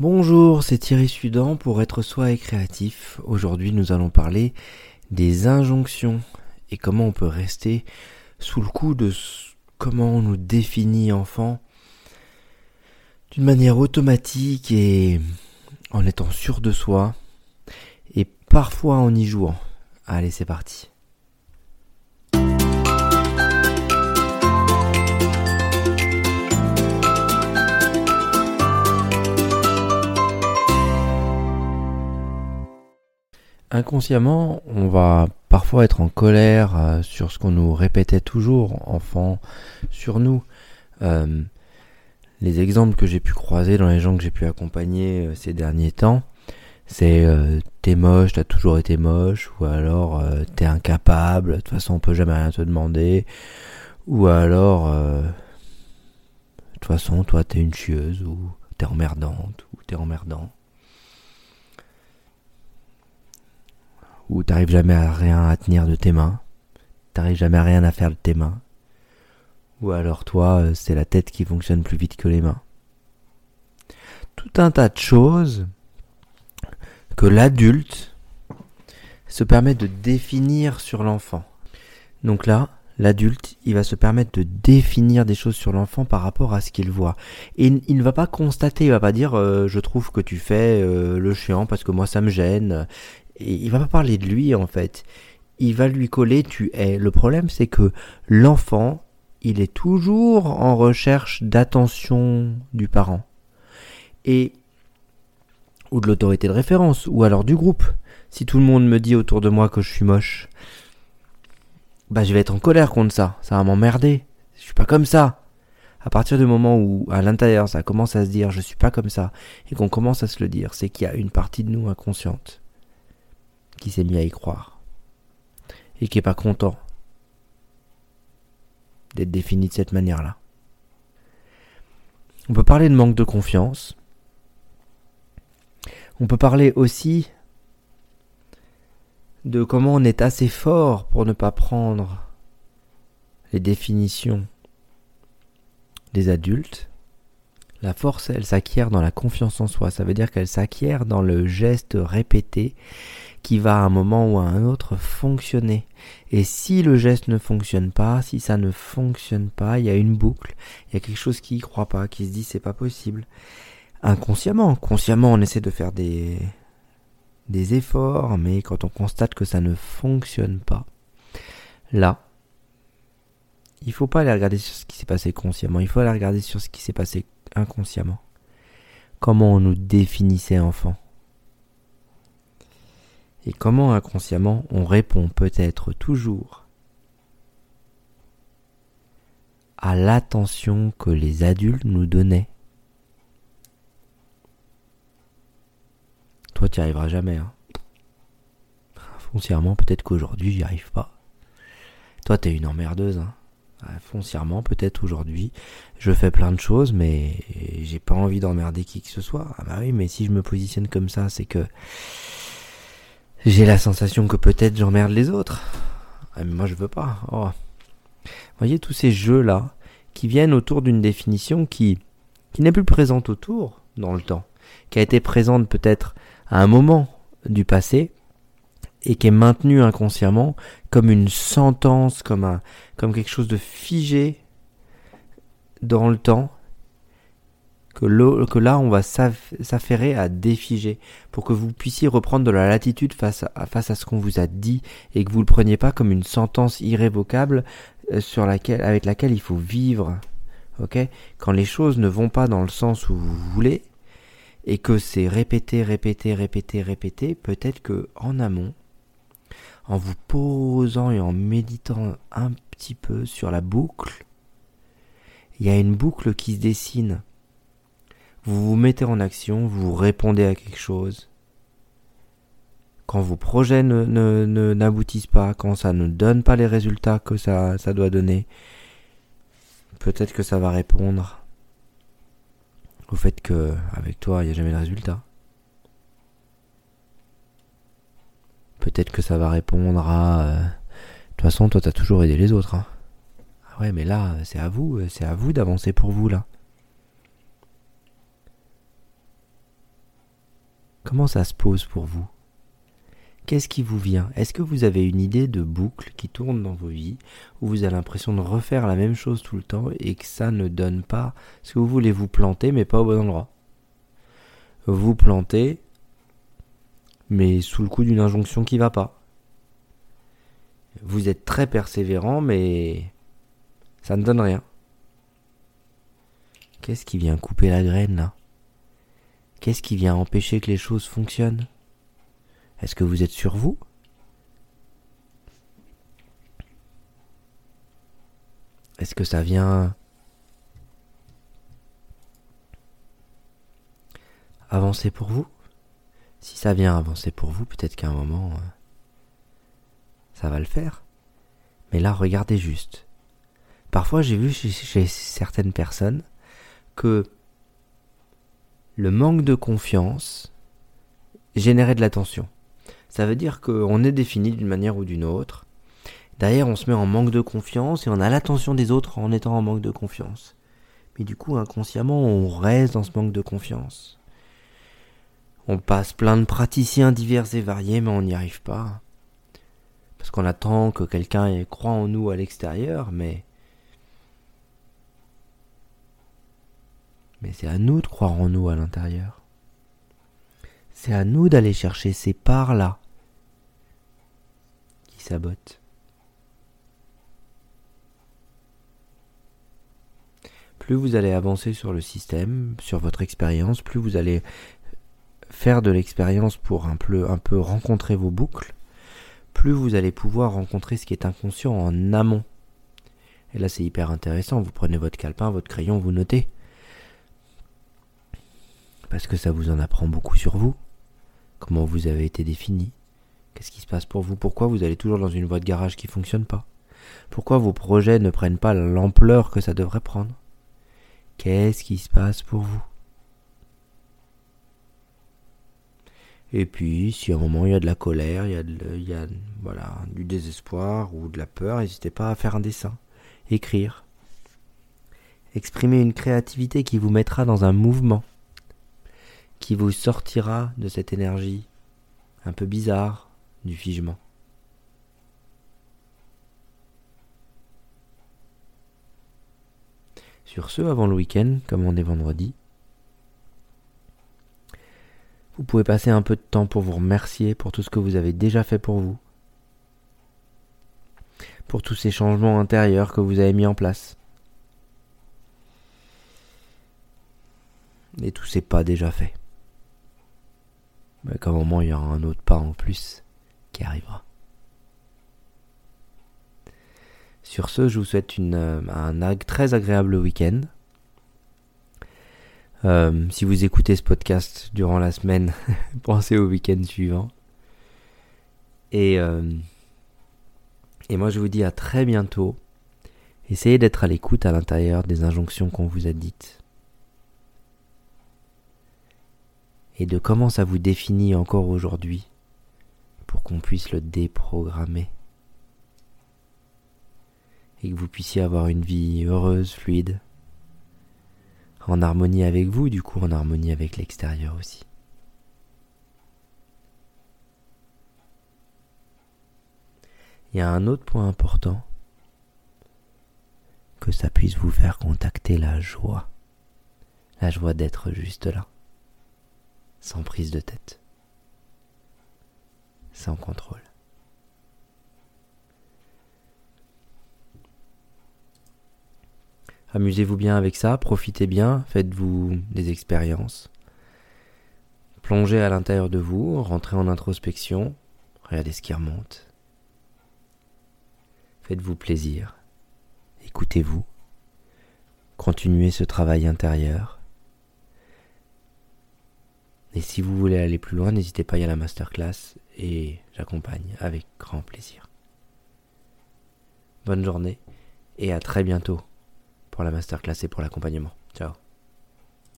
Bonjour, c'est Thierry Sudan pour être soi et créatif. Aujourd'hui, nous allons parler des injonctions et comment on peut rester sous le coup de comment on nous définit enfant d'une manière automatique et en étant sûr de soi et parfois en y jouant. Allez, c'est parti. Inconsciemment, on va parfois être en colère euh, sur ce qu'on nous répétait toujours, enfant, sur nous. Euh, les exemples que j'ai pu croiser dans les gens que j'ai pu accompagner euh, ces derniers temps, c'est t'es moche, t'as toujours été moche, ou alors t'es incapable, de toute façon on peut jamais rien te demander, ou alors de toute façon toi t'es une chieuse, ou t'es emmerdante, ou t'es emmerdant. Où t'arrives jamais à rien à tenir de tes mains, t'arrives jamais à rien à faire de tes mains, ou alors toi, euh, c'est la tête qui fonctionne plus vite que les mains. Tout un tas de choses que l'adulte se permet de définir sur l'enfant. Donc là, l'adulte, il va se permettre de définir des choses sur l'enfant par rapport à ce qu'il voit. Et il ne va pas constater, il va pas dire euh, je trouve que tu fais euh, le chiant parce que moi ça me gêne il va pas parler de lui en fait. Il va lui coller tu es. Le problème c'est que l'enfant, il est toujours en recherche d'attention du parent. Et ou de l'autorité de référence ou alors du groupe. Si tout le monde me dit autour de moi que je suis moche, bah je vais être en colère contre ça, ça va m'emmerder. Je suis pas comme ça. À partir du moment où à l'intérieur ça commence à se dire je suis pas comme ça et qu'on commence à se le dire, c'est qu'il y a une partie de nous inconsciente qui s'est mis à y croire et qui est pas content d'être défini de cette manière-là. On peut parler de manque de confiance. On peut parler aussi de comment on est assez fort pour ne pas prendre les définitions des adultes. La force, elle s'acquiert dans la confiance en soi. Ça veut dire qu'elle s'acquiert dans le geste répété qui va à un moment ou à un autre fonctionner. Et si le geste ne fonctionne pas, si ça ne fonctionne pas, il y a une boucle, il y a quelque chose qui y croit pas, qui se dit c'est pas possible. Inconsciemment, consciemment on essaie de faire des des efforts, mais quand on constate que ça ne fonctionne pas, là, il faut pas aller regarder sur ce qui s'est passé consciemment, il faut aller regarder sur ce qui s'est passé inconsciemment. Comment on nous définissait enfant? Et comment inconsciemment on répond peut-être toujours à l'attention que les adultes nous donnaient. Toi, tu n'y arriveras jamais. Hein. Foncièrement, peut-être qu'aujourd'hui, j'y arrive pas. Toi, t'es une emmerdeuse. Hein. Foncièrement, peut-être aujourd'hui, je fais plein de choses, mais j'ai pas envie d'emmerder qui que ce soit. Ah bah oui, mais si je me positionne comme ça, c'est que j'ai la sensation que peut-être j'emmerde les autres. Ah, mais moi je veux pas. Oh. Voyez tous ces jeux-là qui viennent autour d'une définition qui, qui n'est plus présente autour dans le temps, qui a été présente peut-être à un moment du passé et qui est maintenue inconsciemment comme une sentence, comme un, comme quelque chose de figé dans le temps que, là, on va s'affairer à défiger. Pour que vous puissiez reprendre de la latitude face à, face à ce qu'on vous a dit et que vous le preniez pas comme une sentence irrévocable euh, sur laquelle, avec laquelle il faut vivre. Ok? Quand les choses ne vont pas dans le sens où vous voulez et que c'est répété, répété, répété, répété, peut-être que en amont, en vous posant et en méditant un petit peu sur la boucle, il y a une boucle qui se dessine vous vous mettez en action, vous répondez à quelque chose. Quand vos projets ne, n'aboutissent pas, quand ça ne donne pas les résultats que ça, ça doit donner, peut-être que ça va répondre au fait que avec toi il n'y a jamais de résultat. Peut-être que ça va répondre à euh, de toute façon toi t'as toujours aidé les autres. Hein. Ah ouais mais là c'est à vous, c'est à vous d'avancer pour vous là. Comment ça se pose pour vous? Qu'est-ce qui vous vient? Est-ce que vous avez une idée de boucle qui tourne dans vos vies, où vous avez l'impression de refaire la même chose tout le temps et que ça ne donne pas ce que vous voulez vous planter mais pas au bon endroit? Vous plantez mais sous le coup d'une injonction qui va pas. Vous êtes très persévérant mais ça ne donne rien. Qu'est-ce qui vient couper la graine là? Qu'est-ce qui vient empêcher que les choses fonctionnent? Est-ce que vous êtes sur vous? Est-ce que ça vient avancer pour vous? Si ça vient avancer pour vous, peut-être qu'à un moment, euh, ça va le faire. Mais là, regardez juste. Parfois, j'ai vu chez, certaines personnes que le manque de confiance générait de l'attention. Ça veut dire qu'on est défini d'une manière ou d'une autre. Derrière, on se met en manque de confiance et on a l'attention des autres en étant en manque de confiance. Mais du coup, inconsciemment, on reste dans ce manque de confiance. On passe plein de praticiens divers et variés, mais on n'y arrive pas. Parce qu'on attend que quelqu'un croit en nous à l'extérieur, mais Mais c'est à nous de croire en nous à l'intérieur. C'est à nous d'aller chercher ces parts-là qui sabotent. Plus vous allez avancer sur le système, sur votre expérience, plus vous allez faire de l'expérience pour un peu, un peu rencontrer vos boucles, plus vous allez pouvoir rencontrer ce qui est inconscient en amont. Et là, c'est hyper intéressant. Vous prenez votre calepin, votre crayon, vous notez parce que ça vous en apprend beaucoup sur vous, comment vous avez été défini, qu'est-ce qui se passe pour vous, pourquoi vous allez toujours dans une voie de garage qui fonctionne pas, pourquoi vos projets ne prennent pas l'ampleur que ça devrait prendre, qu'est-ce qui se passe pour vous. Et puis, si à un moment il y a de la colère, il y a, il y du désespoir ou de la peur, n'hésitez pas à faire un dessin, écrire, exprimer une créativité qui vous mettra dans un mouvement qui vous sortira de cette énergie un peu bizarre du figement. Sur ce, avant le week-end, comme on est vendredi, vous pouvez passer un peu de temps pour vous remercier pour tout ce que vous avez déjà fait pour vous, pour tous ces changements intérieurs que vous avez mis en place, et tous ces pas déjà faits mais qu'à un moment il y aura un autre pas en plus qui arrivera. Sur ce, je vous souhaite euh, un très agréable week-end. Euh, si vous écoutez ce podcast durant la semaine, pensez au week-end suivant. Et, euh, et moi je vous dis à très bientôt. Essayez d'être à l'écoute à l'intérieur des injonctions qu'on vous a dites. Et de comment ça vous définit encore aujourd'hui pour qu'on puisse le déprogrammer et que vous puissiez avoir une vie heureuse, fluide, en harmonie avec vous, du coup en harmonie avec l'extérieur aussi. Il y a un autre point important, que ça puisse vous faire contacter la joie, la joie d'être juste là sans prise de tête, sans contrôle. Amusez-vous bien avec ça, profitez bien, faites-vous des expériences. Plongez à l'intérieur de vous, rentrez en introspection, regardez ce qui remonte. Faites-vous plaisir, écoutez-vous, continuez ce travail intérieur et si vous voulez aller plus loin, n'hésitez pas à y aller à la masterclass et j'accompagne avec grand plaisir. Bonne journée et à très bientôt pour la masterclass et pour l'accompagnement. Ciao